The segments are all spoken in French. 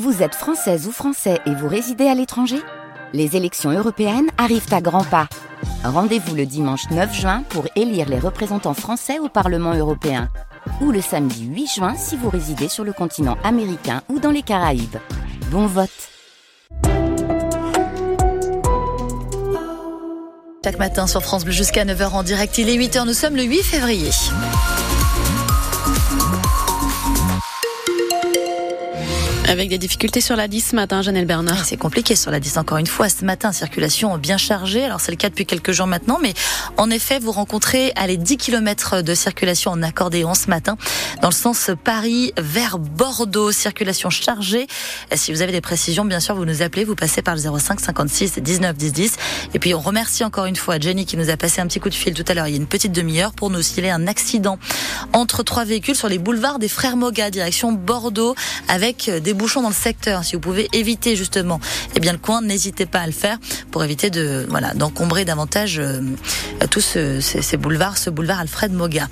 Vous êtes française ou français et vous résidez à l'étranger? Les élections européennes arrivent à grands pas. Rendez-vous le dimanche 9 juin pour élire les représentants français au Parlement européen. Ou le samedi 8 juin si vous résidez sur le continent américain ou dans les Caraïbes. Bon vote Chaque matin sur France Bleu jusqu'à 9h en direct, il est 8h, nous sommes le 8 février. Avec des difficultés sur la 10 ce matin, Janelle Bernard. C'est compliqué sur la 10 encore une fois. Ce matin, circulation bien chargée. Alors c'est le cas depuis quelques jours maintenant, mais en effet, vous rencontrez les 10 km de circulation en accordéon ce matin dans le sens Paris vers Bordeaux. Circulation chargée. Si vous avez des précisions, bien sûr, vous nous appelez, vous passez par le 05 56 19 10 10. Et puis on remercie encore une fois Jenny qui nous a passé un petit coup de fil tout à l'heure. Il y a une petite demi-heure pour nous signaler un accident entre trois véhicules sur les boulevards des Frères Moga, direction Bordeaux, avec des bouchons dans le secteur, si vous pouvez éviter justement eh bien le coin, n'hésitez pas à le faire pour éviter de voilà d'encombrer davantage euh, tous ces, boulevards, ce boulevard Alfred Moga.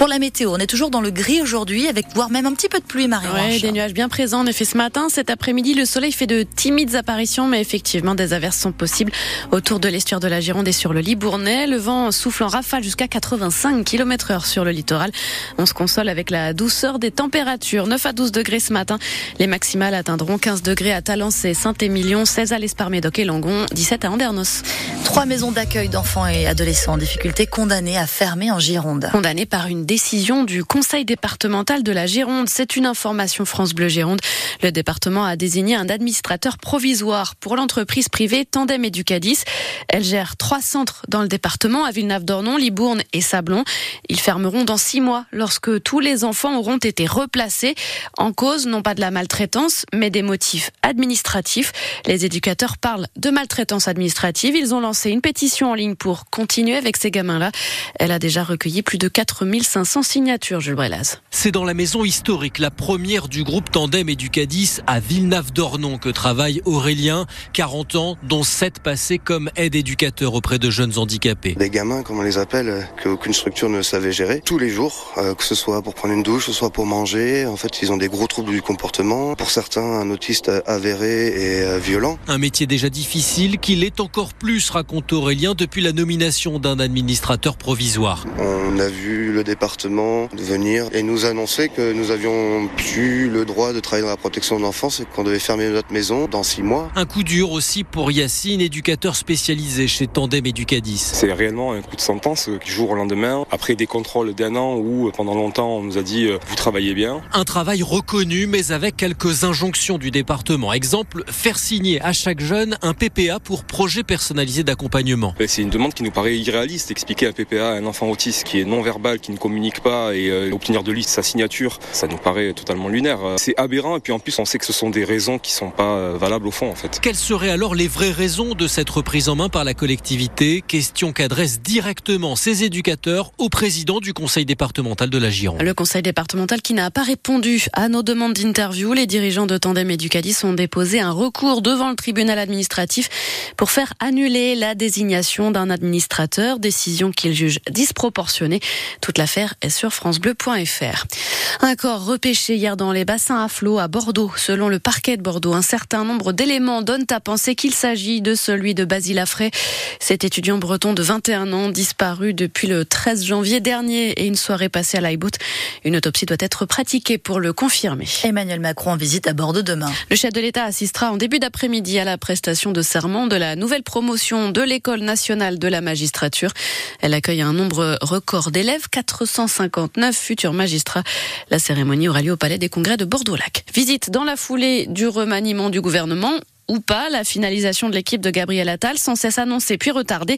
Pour la météo, on est toujours dans le gris aujourd'hui, avec voire même un petit peu de pluie, Marie. Oui, des nuages bien présents. En effet, ce matin, cet après-midi, le soleil fait de timides apparitions, mais effectivement, des averses sont possibles autour de l'estuaire de la Gironde et sur le Libournais. Le vent souffle en rafale jusqu'à 85 km heure sur le littoral. On se console avec la douceur des températures. 9 à 12 degrés ce matin. Les maximales atteindront 15 degrés à Talence et Saint-Émilion, 16 à l'Esparmédoc et Langon, 17 à Andernos. Trois maisons d'accueil d'enfants et adolescents en difficulté condamnées à fermer en Gironde. Condamnées par une décision du Conseil départemental de la Gironde. C'est une information France Bleu Gironde. Le département a désigné un administrateur provisoire pour l'entreprise privée Tandem Educadis. Elle gère trois centres dans le département à Villeneuve-d'Ornon, Libourne et Sablon. Ils fermeront dans six mois lorsque tous les enfants auront été replacés en cause non pas de la maltraitance mais des motifs administratifs. Les éducateurs parlent de maltraitance administrative. Ils ont lancé une pétition en ligne pour continuer avec ces gamins-là. Elle a déjà recueilli plus de 4500 signatures, Jules Brelaz. C'est dans la maison historique, la première du groupe Tandem Educadis à Villeneuve-d'Ornon que travaille Aurélien, 40 ans, dont 7 passés comme aide-éducateur auprès de jeunes handicapés. Des gamins, comme on les appelle, euh, qu'aucune structure ne savait gérer, tous les jours, euh, que ce soit pour prendre une douche, que ce soit pour manger. En fait, ils ont des gros troubles du comportement pour certains un autiste avéré et euh, violent. Un métier déjà difficile qu'il est encore plus, raconte Aurélien, depuis la nomination d'un administrateur provisoire. On a vu le département venir et nous annoncer que nous avions plus le droit de travailler dans la protection de l'enfance et qu'on devait fermer notre maison dans six mois. Un coup dur aussi pour Yacine, éducateur spécialisé chez Tandem Educadis. C'est réellement un coup de sentence qui joue au lendemain, après des contrôles d'un an où pendant longtemps on nous a dit euh, vous travaillez bien. Un travail reconnu mais avec quelques injonctions du département. Exemple, faire signer à chaque jeune un PPA pour projet personnalisé d'accompagnement. C'est une demande qui nous paraît irréaliste. Expliquer un PPA à un enfant autiste qui est non verbal, qui ne communique pas et euh, obtenir de lui sa signature, ça nous paraît totalement lunaire. C'est aberrant et puis en plus on sait que ce sont des raisons qui sont pas euh, valables au fond en fait. Quelles seraient alors les vraies raisons de cette reprise en main par la collectivité? Question qu'adresse directement ces éducateurs au président du conseil départemental de la Gironde. Le conseil départemental qui n'a pas répondu à nos demandes d'interview. Les dirigeants de Tandem Educadis ont déposé un recours devant le tribunal administratif pour faire annuler la désignation d'un administrateur, décision qu'ils jugent disproportionnée. Toute l'affaire est sur francebleu.fr. Un corps repêché hier dans les bassins à flot à Bordeaux. Selon le parquet de Bordeaux, un certain nombre d'éléments donnent à penser qu'il s'agit de celui de Basile Affray. Cet étudiant breton de 21 ans disparu depuis le 13 janvier dernier et une soirée passée à l'Aïbout. Une autopsie doit être pratiquée pour le confirmer. Emmanuel Macron en visite à Bordeaux demain. Le chef de l'État assistera en début d'après-midi à la prestation de serment de la nouvelle promotion de l'École nationale de la magistrature. Elle accueille un nombre record d'élèves, 459 futurs magistrats. La cérémonie aura lieu au Palais des Congrès de Bordeaux-Lac. Visite dans la foulée du remaniement du gouvernement ou pas la finalisation de l'équipe de Gabriel Attal, sans cesse annoncée puis retardée.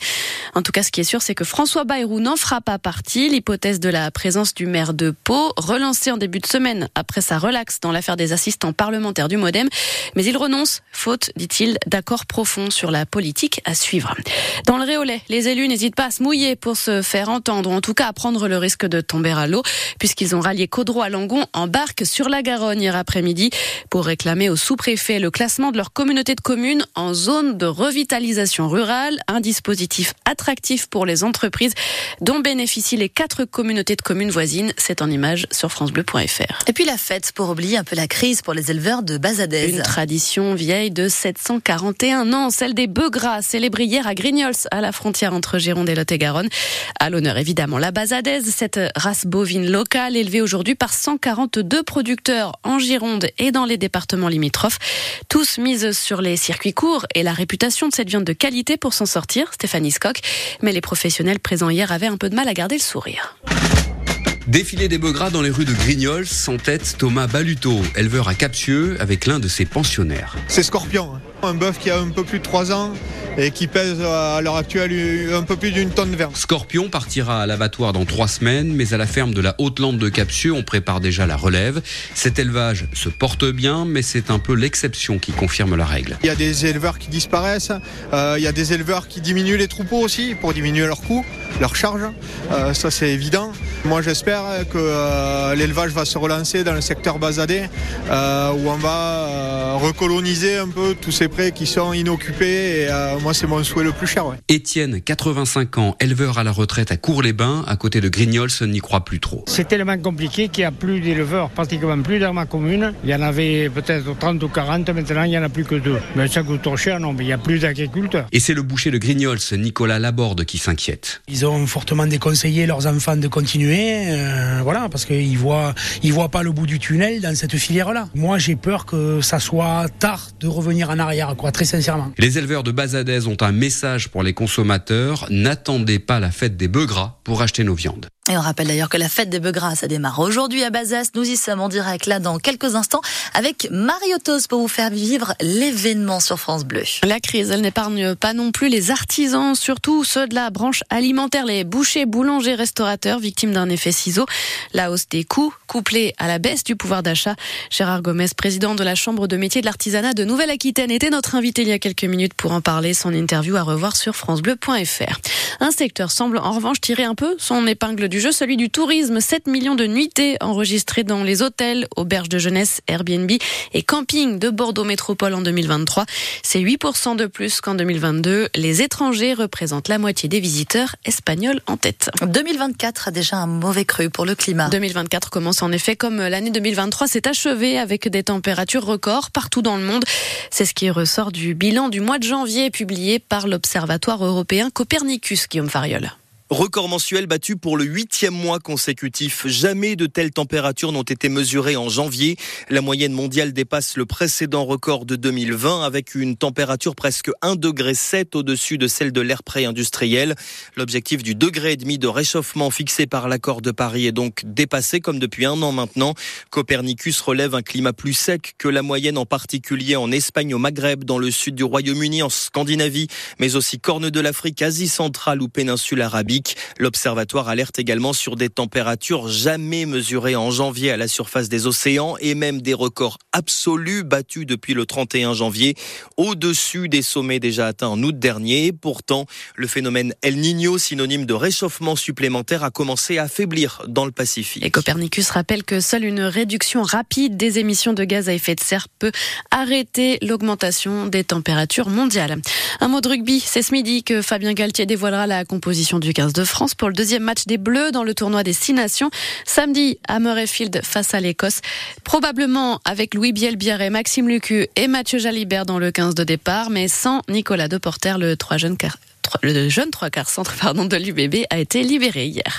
En tout cas, ce qui est sûr, c'est que François Bayrou n'en fera pas partie. L'hypothèse de la présence du maire de Pau, relancée en début de semaine après sa relaxe dans l'affaire des assistants parlementaires du Modem, mais il renonce, faute, dit-il, d'accord profond sur la politique à suivre. Dans le Réolais, les élus n'hésitent pas à se mouiller pour se faire entendre, ou en tout cas à prendre le risque de tomber à l'eau, puisqu'ils ont rallié Caudreau à Langon en barque sur la Garonne hier après-midi pour réclamer au sous-préfet le classement de leur communauté communautés de communes en zone de revitalisation rurale, un dispositif attractif pour les entreprises dont bénéficient les quatre communautés de communes voisines. C'est en image sur francebleu.fr. Et puis la fête pour oublier un peu la crise pour les éleveurs de Bazadez. Une tradition vieille de 741 ans, celle des bœufs gras, célébrée hier à Grignols, à la frontière entre Gironde et Lot-et-Garonne. À l'honneur évidemment la Bazadez, cette race bovine locale élevée aujourd'hui par 142 producteurs en Gironde et dans les départements limitrophes. Tous misent sur les circuits courts et la réputation de cette viande de qualité pour s'en sortir, Stéphanie Skock. Mais les professionnels présents hier avaient un peu de mal à garder le sourire. Défilé des bœufs gras dans les rues de Grignols, sans tête Thomas Baluto, éleveur à Capsieux, avec l'un de ses pensionnaires. C'est Scorpion, hein. un bœuf qui a un peu plus de 3 ans et qui pèse à l'heure actuelle un peu plus d'une tonne de viande. Scorpion partira à l'abattoir dans trois semaines, mais à la ferme de la Haute-Lande de Capsieux, on prépare déjà la relève. Cet élevage se porte bien, mais c'est un peu l'exception qui confirme la règle. Il y a des éleveurs qui disparaissent, euh, il y a des éleveurs qui diminuent les troupeaux aussi pour diminuer leurs coûts, leurs charges. Euh, ça c'est évident. Moi j'espère que euh, l'élevage va se relancer dans le secteur basadé, euh, où on va euh, recoloniser un peu tous ces prés qui sont inoccupés et euh, moi, c'est mon souhait le plus cher. Ouais. Étienne, 85 ans, éleveur à la retraite à Cours-les-Bains, à côté de Grignols, n'y croit plus trop. C'est tellement compliqué qu'il n'y a plus d'éleveurs, pratiquement plus dans ma commune. Il y en avait peut-être 30 ou 40, maintenant il n'y en a plus que deux. Mais ça coûte trop cher, non, mais il n'y a plus d'agriculteurs. Et c'est le boucher de Grignols, Nicolas Laborde, qui s'inquiète. Ils ont fortement déconseillé leurs enfants de continuer, euh, voilà, parce qu'ils voient, ils voient pas le bout du tunnel dans cette filière-là. Moi, j'ai peur que ça soit tard de revenir en arrière, quoi, très sincèrement. Les éleveurs de Ont un message pour les consommateurs. N'attendez pas la fête des bœufs gras pour acheter nos viandes. Et on rappelle d'ailleurs que la fête des bœufs gras, ça démarre aujourd'hui à Bazas. Nous y sommes en direct là dans quelques instants avec Mariotos pour vous faire vivre l'événement sur France Bleu. La crise, elle n'épargne pas non plus les artisans, surtout ceux de la branche alimentaire, les bouchers, boulangers, restaurateurs, victimes d'un effet ciseau. La hausse des coûts, couplée à la baisse du pouvoir d'achat. Gérard Gomez, président de la Chambre de métier de l'artisanat de Nouvelle-Aquitaine, était notre invité il y a quelques minutes pour en parler. Son interview à revoir sur francebleu.fr. Un secteur semble en revanche tirer un peu son épingle du jeu, celui du tourisme. 7 millions de nuitées enregistrées dans les hôtels, auberges de jeunesse, Airbnb et camping de Bordeaux Métropole en 2023. C'est 8% de plus qu'en 2022. Les étrangers représentent la moitié des visiteurs espagnols en tête. 2024 a déjà un mauvais cru pour le climat. 2024 commence en effet comme l'année 2023 s'est achevée avec des températures records partout dans le monde. C'est ce qui ressort du bilan du mois de janvier publié par l'Observatoire européen Copernicus, Guillaume Fariol. Record mensuel battu pour le huitième mois consécutif. Jamais de telles températures n'ont été mesurées en janvier. La moyenne mondiale dépasse le précédent record de 2020 avec une température presque 1,7 degré au-dessus de celle de l'ère pré-industriel. L'objectif du degré et demi de réchauffement fixé par l'accord de Paris est donc dépassé comme depuis un an maintenant. Copernicus relève un climat plus sec que la moyenne en particulier en Espagne, au Maghreb, dans le sud du Royaume-Uni, en Scandinavie, mais aussi corne de l'Afrique, Asie centrale ou péninsule arabique. L'observatoire alerte également sur des températures jamais mesurées en janvier à la surface des océans et même des records absolus battus depuis le 31 janvier, au-dessus des sommets déjà atteints en août dernier. Pourtant, le phénomène El Niño, synonyme de réchauffement supplémentaire, a commencé à faiblir dans le Pacifique. Et Copernicus rappelle que seule une réduction rapide des émissions de gaz à effet de serre peut arrêter l'augmentation des températures mondiales. Un mot de rugby, c'est ce midi que Fabien Galtier dévoilera la composition du 15 de France pour le deuxième match des Bleus dans le tournoi des Six Nations. Samedi à Murrayfield face à l'Écosse. Probablement avec Louis Bielbière et Maxime Lucu et Mathieu Jalibert dans le 15 de départ, mais sans Nicolas Deporter, le, trois jeune, le jeune trois quarts centre pardon, de l'UBB a été libéré hier.